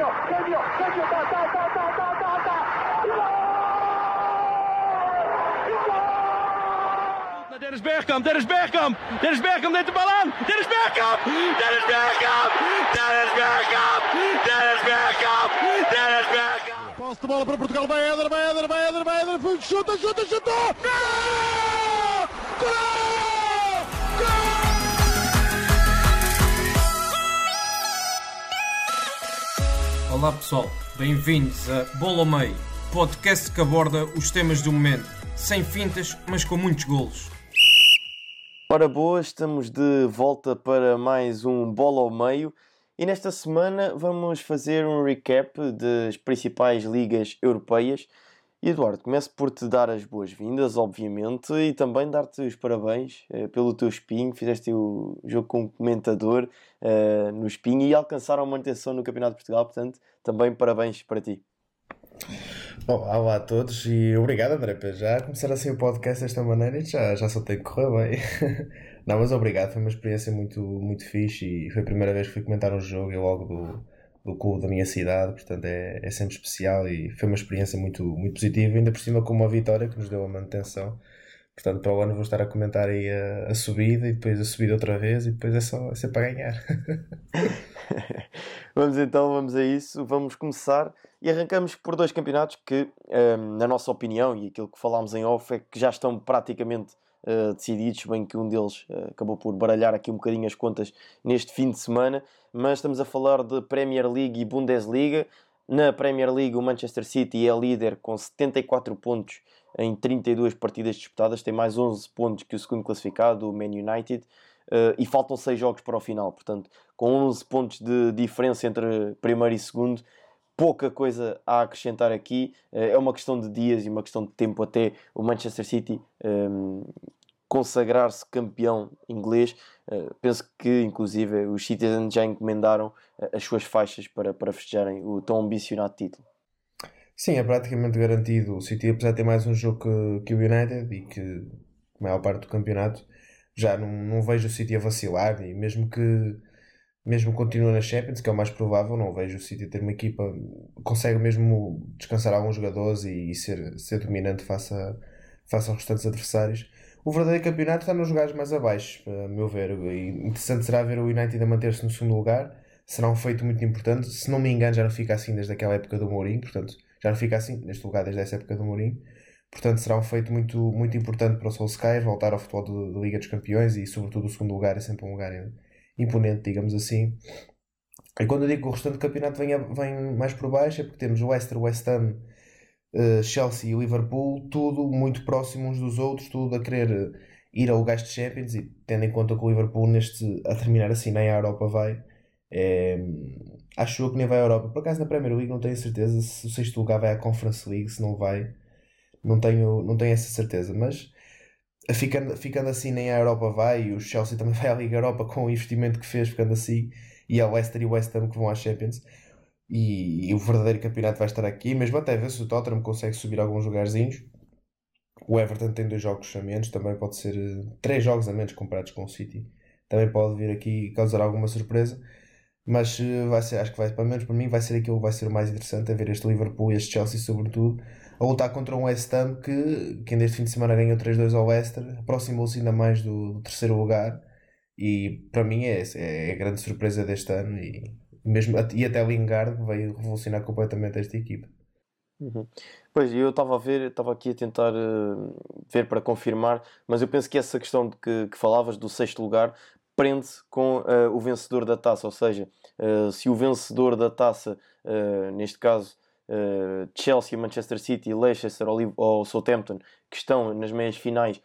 genio, genio, genio, ta, ta, ta, ta, ta, ta, ta. Dennis Bergkamp, Dennis Bergkamp, Dennis Bergkamp neemt de bal aan. Dennis Bergkamp, Dennis Bergkamp, Dennis Bergkamp, Dennis Bergkamp, Dennis Bergkamp. Posse de bola para Portugal, vai Éder, vai Éder, vai Éder, vai Éder, chuta, chuta, chuta! Gol! Gol! Olá pessoal, bem-vindos a Bola ao Meio, podcast que aborda os temas do momento, sem fintas, mas com muitos golos. Ora boa, estamos de volta para mais um Bola ao Meio e nesta semana vamos fazer um recap das principais ligas europeias. Eduardo, começo por te dar as boas-vindas, obviamente, e também dar-te os parabéns eh, pelo teu espinho. Fizeste o jogo como comentador eh, no espinho e alcançaram a manutenção no Campeonato de Portugal, portanto, também parabéns para ti. Olá, olá a todos e obrigado André para já começar assim o podcast desta maneira já, já só tem que correr bem. Não, mas obrigado, foi uma experiência muito, muito fixe e foi a primeira vez que fui comentar um jogo e logo do, do clube da minha cidade, portanto é, é sempre especial e foi uma experiência muito, muito positiva, ainda por cima com uma vitória que nos deu a manutenção. Portanto, para o ano vou estar a comentar aí a, a subida e depois a subida outra vez e depois é só é para ganhar. vamos então, vamos a isso. Vamos começar e arrancamos por dois campeonatos que, um, na nossa opinião, e aquilo que falámos em off, é que já estão praticamente uh, decididos, bem que um deles uh, acabou por baralhar aqui um bocadinho as contas neste fim de semana, mas estamos a falar de Premier League e Bundesliga. Na Premier League, o Manchester City é líder com 74 pontos em 32 partidas disputadas, tem mais 11 pontos que o segundo classificado, o Man United, uh, e faltam 6 jogos para o final, portanto, com 11 pontos de diferença entre primeiro e segundo, pouca coisa a acrescentar aqui, uh, é uma questão de dias e uma questão de tempo até o Manchester City um, consagrar-se campeão inglês. Uh, penso que, inclusive, os Citizens já encomendaram as suas faixas para, para festejarem o tão ambicionado título. Sim, é praticamente garantido. O City, apesar de ter mais um jogo que, que o United e que a maior parte do campeonato, já não, não vejo o City a vacilar e mesmo que mesmo continue na Champions, que é o mais provável, não vejo o City ter uma equipa consegue mesmo descansar alguns jogadores e, e ser, ser dominante face, a, face aos restantes adversários. O verdadeiro campeonato está nos lugares mais abaixo, a meu ver. E interessante será ver o United a manter-se no segundo lugar. Será um feito muito importante. Se não me engano, já não fica assim desde aquela época do Mourinho, portanto, já não fica assim neste lugar desde essa época do Mourinho. Portanto, será um feito muito, muito importante para o Solskjaer voltar ao futebol da Liga dos Campeões e, sobretudo, o segundo lugar é sempre um lugar imponente, digamos assim. E quando eu digo que o restante campeonato vem, vem mais por baixo é porque temos o Leicester, West Ham, uh, Chelsea e Liverpool, tudo muito próximo uns dos outros, tudo a querer ir ao lugares de Champions e tendo em conta que o Liverpool neste, a terminar assim nem a Europa vai, é, acho que nem vai à Europa. Por acaso na Premier League não tenho certeza se o sexto lugar vai à Conference League, se não vai, não tenho, não tenho essa certeza, mas ficando, ficando assim nem a Europa vai e o Chelsea também vai à Liga Europa com o investimento que fez, ficando assim, e a Leicester e o West Ham que vão à Champions. E, e, o verdadeiro campeonato vai estar aqui, mesmo até ver se o Tottenham consegue subir alguns lugarzinhos. O Everton tem dois jogos a menos, também pode ser uh, três jogos a menos comparados com o City. Também pode vir aqui causar alguma surpresa. Mas uh, vai ser, acho que vai, pelo menos para mim, vai ser aquilo que vai ser o mais interessante, a ver este Liverpool e este Chelsea, sobretudo, a lutar contra um West Ham que, que este fim de semana ganhou 3-2 ao Leicester, aproximou-se ainda mais do, do, terceiro lugar e para mim é, é a grande surpresa deste ano e, mesmo, e até Lingard veio revolucionar completamente esta equipa. Uhum. Pois, eu estava a ver, estava aqui a tentar uh, ver para confirmar, mas eu penso que essa questão de que, que falavas do sexto lugar prende-se com uh, o vencedor da taça, ou seja, uh, se o vencedor da taça, neste caso uh, Chelsea, Manchester City, Leicester ou, ou Southampton, que estão nas meias finais,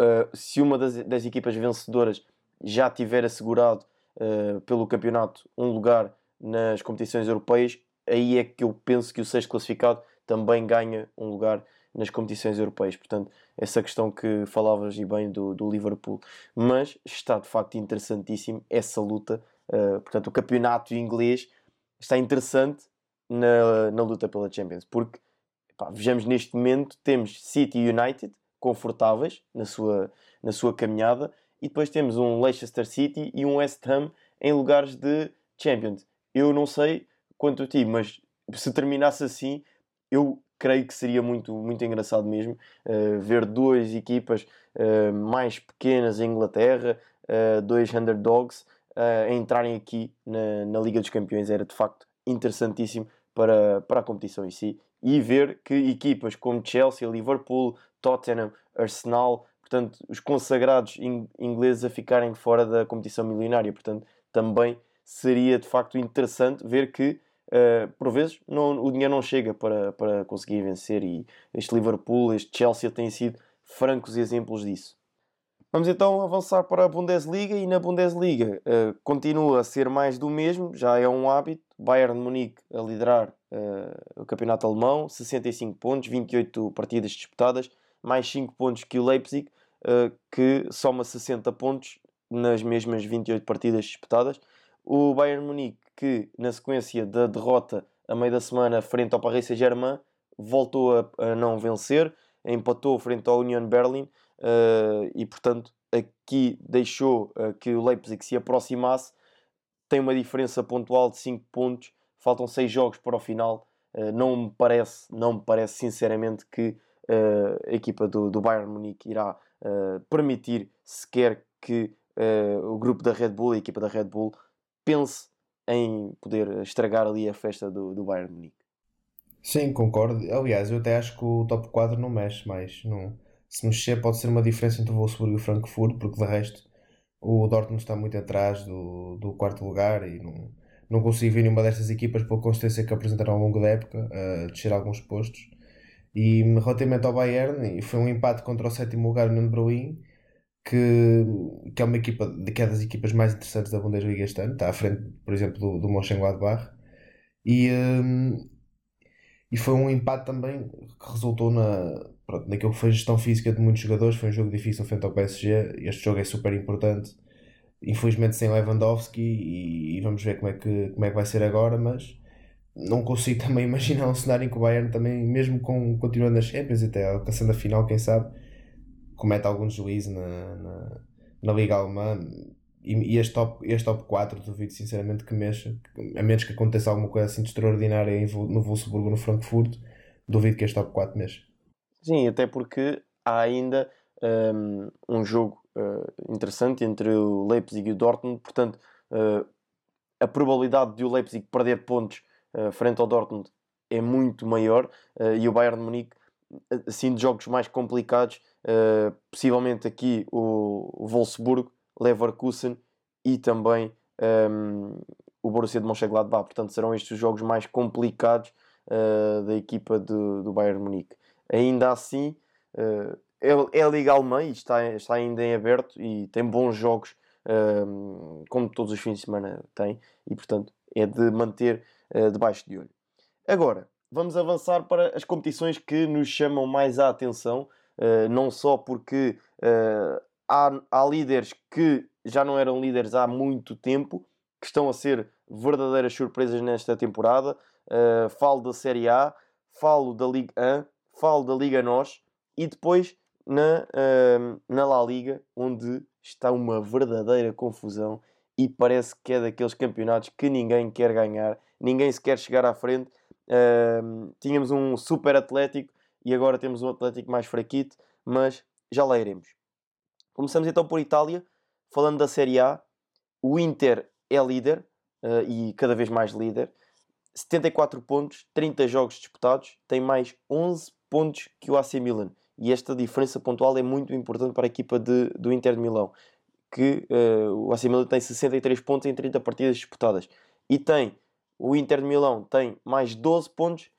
uh, se uma das, das, equipas vencedoras já tiver assegurado uh, pelo campeonato um lugar nas competições europeias, aí é que eu penso que o sexto classificado também ganha um lugar nas competições europeias. Portanto, essa questão que falavas e bem do, do Liverpool. Mas está de facto interessantíssimo essa luta. Uh, portanto, o campeonato inglês está interessante na, na luta pela Champions. Porque, pá, vejamos neste momento, temos City e United confortáveis na sua, na sua caminhada e depois temos um Leicester City e um West Ham em lugares de Champions. Eu não sei quanto a ti, mas se terminasse assim, eu creio que seria muito, muito engraçado mesmo uh, ver duas equipas uh, mais pequenas em Inglaterra, uh, dois underdogs, entrarem aqui na, na Liga dos Campeões. Era de facto interessantíssimo para, para a competição em si e ver que equipas como Chelsea, Liverpool, Tottenham, Arsenal, portanto, os consagrados ingleses a ficarem fora da competição milionária. Portanto, também seria de facto interessante ver que uh, por vezes não, o dinheiro não chega para, para conseguir vencer e este Liverpool, este Chelsea têm sido francos exemplos disso. Vamos então avançar para a Bundesliga e na Bundesliga uh, continua a ser mais do mesmo, já é um hábito. Bayern de Munique a liderar uh, o campeonato alemão, 65 pontos, 28 partidas disputadas, mais 5 pontos que o Leipzig, uh, que soma 60 pontos nas mesmas 28 partidas disputadas. O Bayern Munique, que na sequência da derrota a meio da semana frente ao Paris Saint-Germain, voltou a, a não vencer, empatou frente ao Union Berlin uh, e, portanto, aqui deixou uh, que o Leipzig se aproximasse. Tem uma diferença pontual de 5 pontos, faltam 6 jogos para o final. Uh, não me parece, não me parece sinceramente que a equipa do, do Bayern Munique irá permitir sequer que o grupo da Red Bull, a equipa da Red Bull, pense em poder estragar ali a festa do, do Bayern Munique. Sim, concordo. Aliás, eu até acho que o top 4 não mexe mais. Não, se mexer pode ser uma diferença entre o Wolfsburg e o Frankfurt, porque de resto o Dortmund está muito atrás do, do quarto lugar e não, não consigo ver nenhuma destas equipas pela consistência que apresentaram ao longo da época a descer alguns postos. E relativamente ao Bayern, foi um empate contra o sétimo lugar no Berlim, que, que é uma equipa que é das equipas mais interessantes da Bundesliga este ano, está à frente, por exemplo, do, do Mönchengladbach. E, um, e foi um empate também que resultou na, pronto, naquilo que foi gestão física de muitos jogadores. Foi um jogo difícil frente ao PSG. Este jogo é super importante. Infelizmente sem Lewandowski e, e vamos ver como é, que, como é que vai ser agora, mas não consigo também imaginar um cenário em que o Bayern também, mesmo com, continuando nas Champions até alcançando a final, quem sabe, comete algum juízo na, na, na Liga Alemã e, e este, top, este top 4 duvido sinceramente que mexa, a menos que aconteça alguma coisa assim de extraordinária no Wolfsburgo no Frankfurt, duvido que este top 4 mexa. Sim, até porque há ainda um, um jogo uh, interessante entre o Leipzig e o Dortmund, portanto, uh, a probabilidade de o Leipzig perder pontos uh, frente ao Dortmund é muito maior e o Bayern de Munique, assim, de jogos mais complicados, possivelmente aqui o, Wolfsburgo Leverkusen e também um, o Borussia de Mönchengladbach. Portanto, serão estes os jogos mais complicados uh, da equipa do, do Bayern Munique. Ainda assim, uh, é, a Liga Alemã e está, está ainda em aberto e tem bons jogos, um, como todos os fins de semana tem, e portanto é de manter uh, debaixo de olho. Agora, vamos avançar para as competições que nos chamam mais a atenção, não só porque há, há líderes que já não eram líderes há muito tempo, que estão a ser verdadeiras surpresas nesta temporada. Uh, falo da Série A, falo da Liga 1, falo da Liga NOS e depois na, uh, na La Liga, onde está uma verdadeira confusão e parece que é daqueles campeonatos que ninguém quer ganhar, ninguém se quer chegar à frente. Uh, tínhamos um super Atlético e agora temos um Atlético mais fraquito, mas já lá iremos. Começamos então por Itália, falando da Série A. O Inter é líder uh, e cada vez mais líder. 74 pontos, 30 jogos disputados, tem mais 11 pontos que o AC Milan. E esta diferença pontual é muito importante para a equipa de, do Inter de Milão, que uh, o AC Milan tem 63 pontos em 30 partidas disputadas. E tem, o Inter de Milão tem mais 12 pontos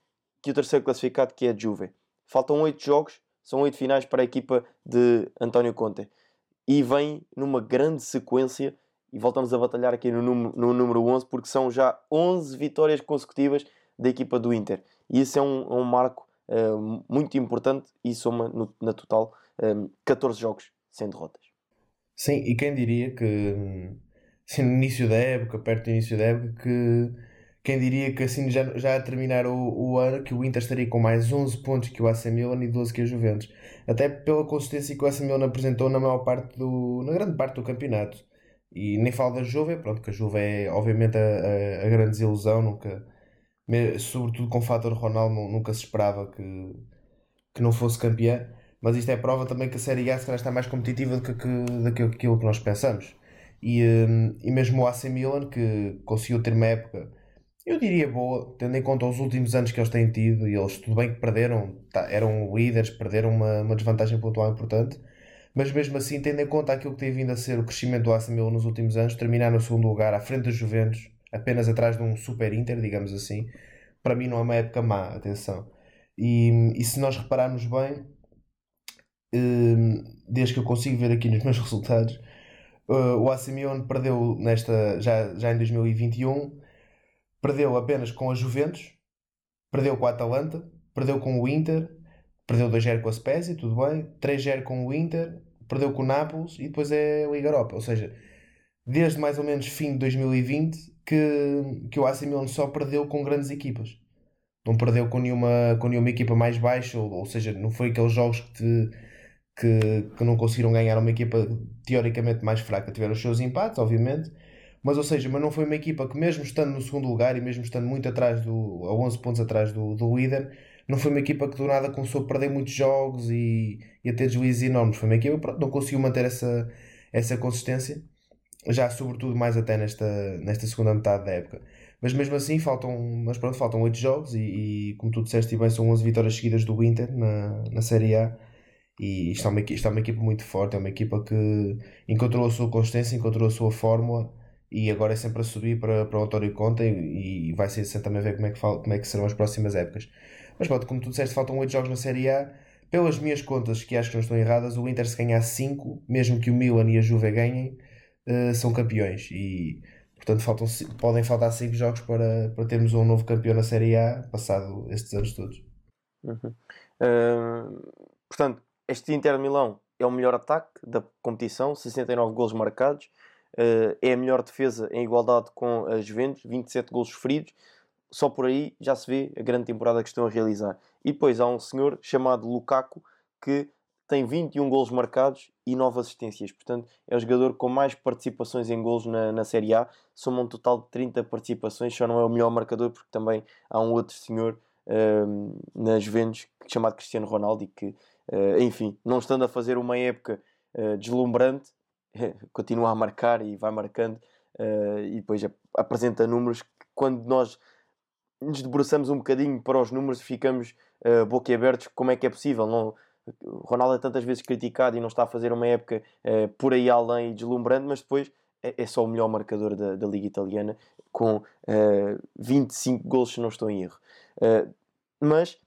que o terceiro classificado, que é a Juve. Faltam 8 jogos, são 8 finais para a equipa de António Conte e vem numa grande sequência. E voltamos a batalhar aqui no número, no número 11, porque são já 11 vitórias consecutivas da equipa do Inter. E isso é um, um marco uh, muito importante e soma no, na total um, eh, 14 jogos sem derrotas. Sim, e quem diria que assim, no início da época, perto do início da época, que quem diria que assim já, já a terminar o, o ano que o Inter estaria com mais 11 pontos que o AC Milan e 12 que a Juventus. Até pela consistência que o AC Milan apresentou na maior parte do, na grande parte do campeonato. E nem falo da Juve, pronto, que a Juve é obviamente a, a, grande desilusão, nunca, sobretudo com o fator Ronaldo, nunca se esperava que, que não fosse campeão. Mas isto é prova também que a Série A se calhar está mais competitiva do que, que, que aquilo que nós pensamos. E, hum, e mesmo o AC Milan, que conseguiu ter uma época, eu diria boa, tendo em conta os últimos anos que eles têm tido, e eles tudo bem que perderam, tá, eram líderes, perderam uma, uma desvantagem pontual importante, mas mesmo assim, tendo em conta aquilo que tem vindo a ser o crescimento do AC Milan nos últimos anos, terminar no segundo lugar, à frente dos Juventus, apenas atrás de um Super Inter, digamos assim, para mim não é uma época má, atenção. E, e se nós repararmos bem, hum, desde que eu consigo ver aqui nos meus resultados, uh, o AC Milan perdeu nesta, já, já em 2021, perdeu apenas com a Juventus, perdeu com a Atalanta, perdeu com o Inter, perdeu 2-0 com a Spezia, tudo bem, 3-0 com o Inter, perdeu com o Nápoles e depois é a Liga Europa. Ou seja, desde mais ou menos fim de 2020 que, que o AC Milan só perdeu com grandes equipas. Não perdeu com nenhuma, com nenhuma equipa mais baixa, ou, ou seja, não foi aqueles jogos que, te, que, que não conseguiram ganhar uma equipa teoricamente mais fraca. Tiveram os seus empates, obviamente, mas ou seja, mas não foi uma equipa que mesmo estando no segundo lugar e mesmo estando muito atrás do, a 11 pontos atrás do, do líder, não foi uma equipa que do nada começou a perder muitos jogos e, e a ter deslizes enormes. Foi uma equipa que não conseguiu manter essa, essa consistência, já sobretudo mais até nesta, nesta segunda metade da época. Mas mesmo assim faltam, mas pronto, faltam 8 jogos e, e como tu disseste bem, são 11 vitórias seguidas do Inter na, na Série A. E isto é, uma, isto é uma equipa muito forte, é uma equipa que encontrou a sua consistência, encontrou a sua fórmula e agora é sempre a subir para, para o António Conta e, vai ser sempre também ver como é, que, como é que serão as próximas épocas. Mas pronto, como tu disseste, faltam 8 jogos na Série A. Pelas minhas contas, que acho que não estão erradas, o Inter se ganhar 5, mesmo que o Milan e a Juve ganhem, uh, são campeões. E portanto faltam, podem faltar 5 jogos para, para termos um novo campeão na Série A, passado estes anos todos. Uhum. Uh, portanto, este Inter Milão é o melhor ataque da competição, 69 gols marcados. É a melhor defesa em igualdade com a Juventus, 27 gols feridos só por aí já se vê a grande temporada que estão a realizar. E depois há um senhor chamado Lukaku que tem 21 golos marcados e 9 assistências. Portanto, é o jogador com mais participações em golos na, na Série A. Soma um total de 30 participações. Só não é o melhor marcador porque também há um outro senhor uh, na Juventus chamado Cristiano Ronaldo e que, uh, enfim, não estando a fazer uma época uh, deslumbrante, continua a marcar e vai marcando uh, e depois apresenta números que quando nós nos debruçamos um bocadinho para os números ficamos uh, boquiabertos como é que é possível. Não, Ronaldo é tantas vezes criticado e não está a fazer uma época uh, por aí além e deslumbrante, mas depois é, é só o melhor marcador da, da Liga Italiana com uh, eh, 25 gols, se não estou em erro. Mas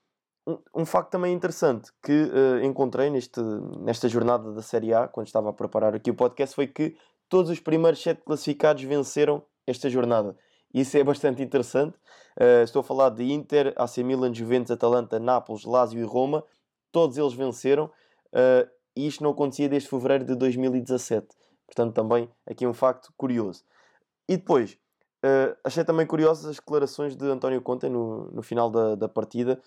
um, facto também interessante que uh, encontrei neste, nesta jornada da Série A, quando estava a preparar aqui o podcast, foi que todos os primeiros sete classificados venceram esta jornada. Isso é bastante interessante. Uh, estou a falar de Inter, AC Milan, Juventus, Atalanta, Nápoles, Lazio e Roma. Todos eles venceram. Uh, e isto não acontecia desde fevereiro de 2017. Portanto, também aqui um facto curioso. E depois, uh, achei também curiosas as declarações de António Conte no, no final da, da partida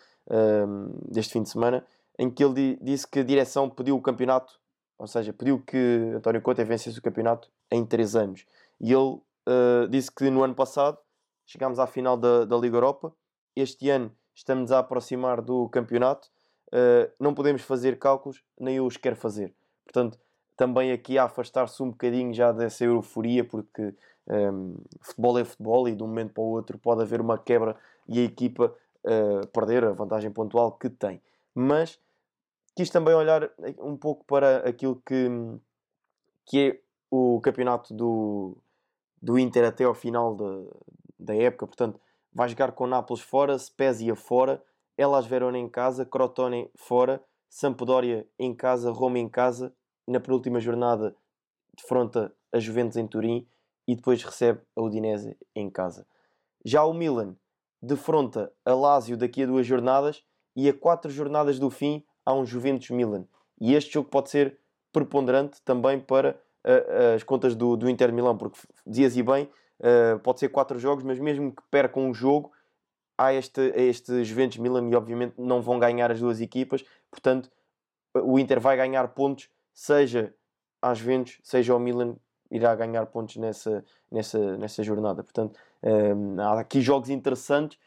deste fim de semana, em que ele disse que a direção pediu o campeonato, ou seja, pediu que António Conte vencesse o campeonato em 3 anos. E ele uh, disse que no ano passado chegámos à final da, da Liga Europa. Este ano estamos a aproximar do campeonato. Uh, não podemos fazer cálculos, nem eu os quero fazer. Portanto, também aqui a afastar-se um bocadinho já dessa euforia, porque um, futebol é futebol e de um momento para o outro pode haver uma quebra e a equipa uh, perder a vantagem pontual que tem. Mas quis também olhar um pouco para aquilo que, que é o campeonato do, do Inter até ao final de, da época. Portanto, vai jogar com Nápoles fora, Spezia fora, Elas Verona em casa, Crotone fora, Sampdoria em casa, Roma em casa. Na penúltima jornada, defronta a Juventus em Turim e depois recebe a Udinese em casa. Já o Milan defronta a Lazio daqui a duas jornadas e a quatro jornadas do fim há um Juventus-Milan. E este jogo pode ser preponderante também para as contas do, do Inter Milão, porque dizias e bem, uh, pode ser quatro jogos, mas mesmo que percam um jogo, há este, este Juventus Milan e obviamente não vão ganhar as duas equipas, portanto o Inter vai ganhar pontos, seja às Juventus, seja ao Milan, irá ganhar pontos nessa, nessa, nessa jornada. Portanto, um, há aqui jogos interessantes.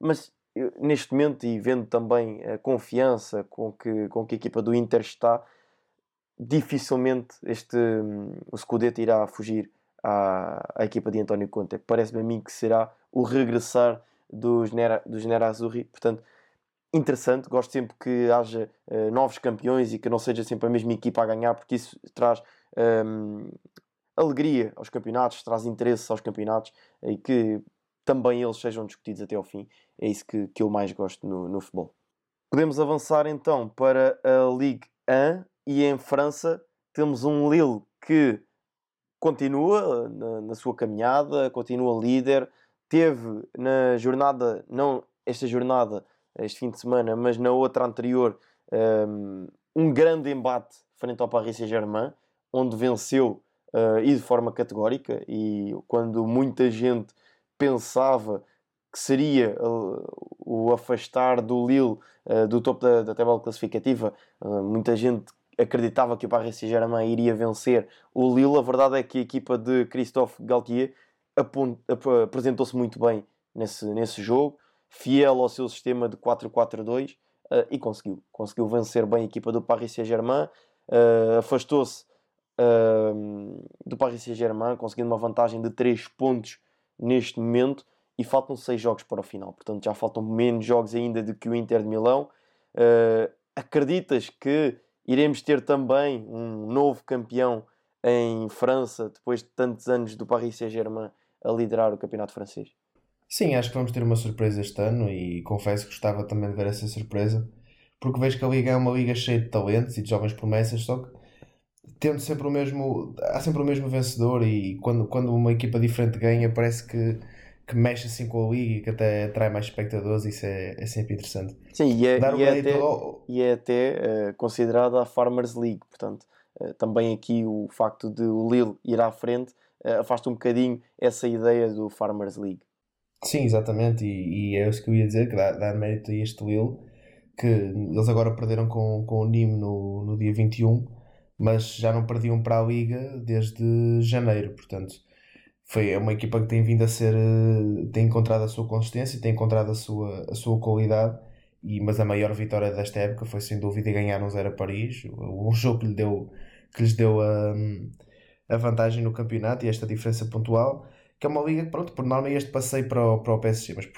mas neste momento e vendo também a confiança com que, com que a equipa do Inter está, dificilmente este, hum, o Scudetto irá fugir à, à equipa de António Conte. Parece-me a mim que será o regressar dos Nera, dos Nera Azzurri. Portanto, interessante. Gosto sempre que haja uh, novos campeões e que não seja sempre a mesma equipa a ganhar, porque isso traz um, alegria aos campeonatos, traz interesse aos campeonatos e que também eles sejam discutidos até ao fim. É isso que, que eu mais gosto no, no futebol. Podemos avançar então para a Ligue 1 e em França temos um Lille que continua na, na, sua caminhada, continua líder. Teve na jornada, não esta jornada, este fim de semana, mas na outra anterior, um, grande embate frente ao Paris Saint-Germain, onde venceu uh, e de forma categórica. E quando muita gente pensava que seria uh, o afastar do Lille uh, do topo da, da tabela classificativa, muita gente acreditava que o Paris Saint-Germain iria vencer o Lille. A verdade é que a equipa de Christophe Galtier apresentou-se muito bem nesse, nesse jogo, fiel ao seu sistema de 4-4-2 uh, e conseguiu. Conseguiu vencer bem a equipa do Paris Saint-Germain, uh, afastou-se uh, do Paris Saint-Germain, conseguindo uma vantagem de 3 pontos neste momento e faltam 6 jogos para o final. Portanto, já faltam menos jogos ainda do que o Inter de Milão. acreditas que iremos ter também um novo campeão em França, depois de tantos anos do Paris Saint-Germain a liderar o campeonato francês? Sim, acho que vamos ter uma surpresa este ano e confesso que gostava também de ver essa surpresa, porque vejo que a Liga é uma liga cheia de talentos e de jovens promessas, só que tendo sempre o mesmo, há sempre o mesmo vencedor e quando, quando uma equipa diferente ganha parece que que mexe assim com a liga e que até atrai mais espectadores, isso é, é sempre interessante. Sim, e é, e é até, ao... e é até uh, considerada a Farmers League, portanto, uh, também aqui o facto de o Lille ir à frente uh, afasta um bocadinho essa ideia do Farmers League. Sim, exatamente, e, e é isso que eu ia dizer, que dá, dá mérito a este Lille, que eles agora perderam com, com o Nîmes no, no dia 21, mas já não perdiam para a Liga desde janeiro, portanto foi é uma equipa que tem vindo a ser eh, tem encontrado a sua consistência tem encontrado a sua, a sua qualidade e, mas a maior vitória desta época foi sem dúvida ganhar no Zero a Paris um jogo que, lhe deu, que lhes deu a, a vantagem no campeonato e esta diferença pontual que é uma liga que pronto, por norma este passeio para o, para o PSG mas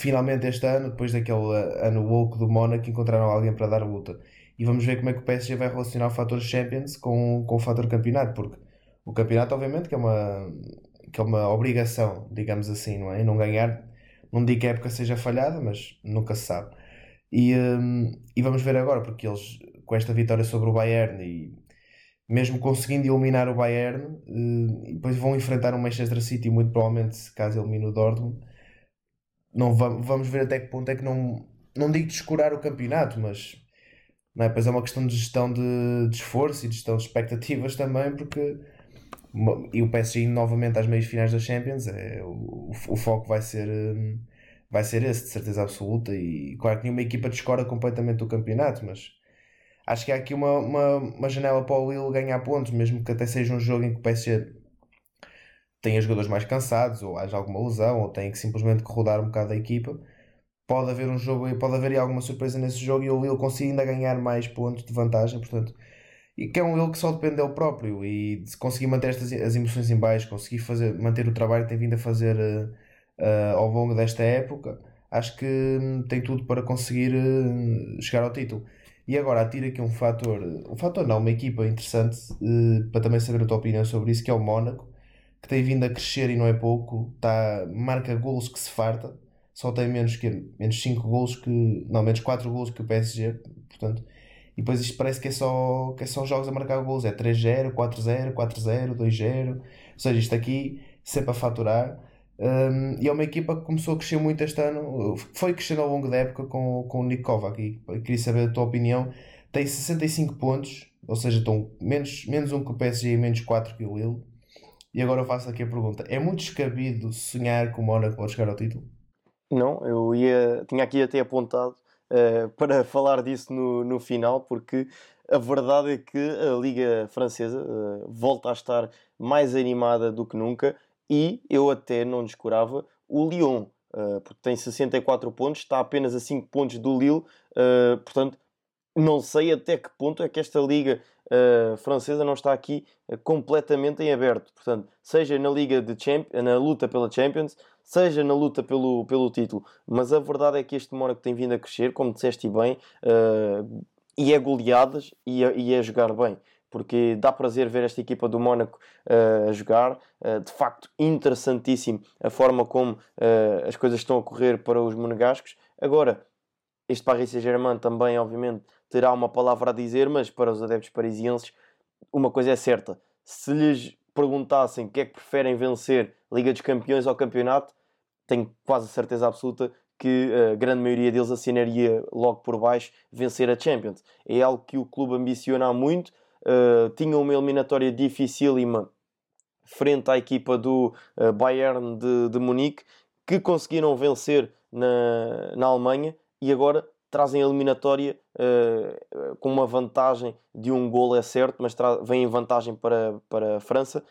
finalmente este ano depois daquele ano woke do Mónaco encontraram alguém para dar luta e vamos ver como é que o PSG vai relacionar o fator Champions com, com o fator campeonato porque o campeonato, obviamente, que é uma, que é uma obrigação, digamos assim, não é? E não ganhar, não digo que a época seja falhada, mas nunca se sabe. E, um, e vamos ver agora, porque eles, com esta vitória sobre o Bayern e mesmo conseguindo eliminar o Bayern, uh, depois vão enfrentar um Manchester City, muito provavelmente, caso elimine o Dortmund. Não vamos ver até que ponto é que não, não digo descurar o campeonato, mas não é? Pois é uma questão de gestão de, de esforço e de gestão de expectativas também, porque e o PSG novamente às meias finais da Champions, é, o, o foco vai ser, hum, vai ser esse, de certeza absoluta. E claro que nenhuma equipa descora completamente o campeonato, mas acho que há aqui uma, uma, uma janela para o Lille ganhar pontos, mesmo que até seja um jogo em que o PSG tenha jogadores mais cansados, ou haja alguma lesão, ou tenha que simplesmente rodar um bocado a equipa. Pode haver um jogo, pode haver alguma surpresa nesse jogo e o Lille consiga ainda ganhar mais pontos de vantagem, portanto e que é um ele que só depende dele próprio e se conseguir manter estas as emoções em baixo, conseguir fazer, manter o trabalho que tem vindo a fazer uh, uh, ao longo desta época, acho que hum, tem tudo para conseguir uh, chegar ao título. E agora atira aqui um fator, um fator não, uma equipa interessante para também saber a tua opinião sobre isso, que é o Mónaco, que tem vindo a crescer e não é pouco, tá, marca golos que se farta, só tem menos que menos 5 golos que, não, menos 4 golos que o PSG, portanto, e depois isto parece que é só, que é jogos a marcar gols. É 3-0, 4-0, 4-0, 2-0. Ou seja, isto aqui sempre a faturar. Um, e é uma equipa que começou a crescer muito este ano. Foi crescendo ao longo da época com, com o Nick Kovac. Queria saber a tua opinião. Tem 65 pontos, ou seja, estão menos, menos um que o PSG e menos 4 que o Lille. E agora eu faço aqui a pergunta: é muito descabido sonhar com o Mónaco pode chegar ao título? Não, eu ia, tinha aqui até apontado uh, para falar disso no, no final, porque a verdade é que a Liga Francesa uh, volta a estar mais animada do que nunca e eu até não descurava o Lyon. uh, porque tem 64 pontos, está apenas a 5 pontos do Lille, portanto, não sei até que ponto é que esta liga uh, francesa não está aqui completamente em aberto. Portanto, seja na liga de Champ na luta pela Champions, seja na luta pelo, pelo título. Mas a verdade é que este Mónaco tem vindo a crescer, como disseste bem, e é goleadas e é, e jogar bem porque dá prazer ver esta equipa do Mónaco uh, a jogar. Uh, de facto, interessantíssimo a forma como uh, as coisas estão a correr para os monegascos. Agora, este Paris Saint-Germain também, obviamente, terá uma palavra a dizer, mas para os adeptos parisienses, uma coisa é certa: se lhes perguntassem o que é que preferem vencer, Liga dos Campeões ou Campeonato, tenho quase certeza absoluta que a grande maioria deles assinaria logo por baixo vencer a Champions. É algo que o clube ambiciona há muito uh, tinha uma eliminatória dificílima frente à equipa do uh, Bayern de, de Munique, que conseguiram vencer na, na Alemanha e agora trazem a eliminatória uh, com uma vantagem de um gol, é certo, mas vem em vantagem para, para a França.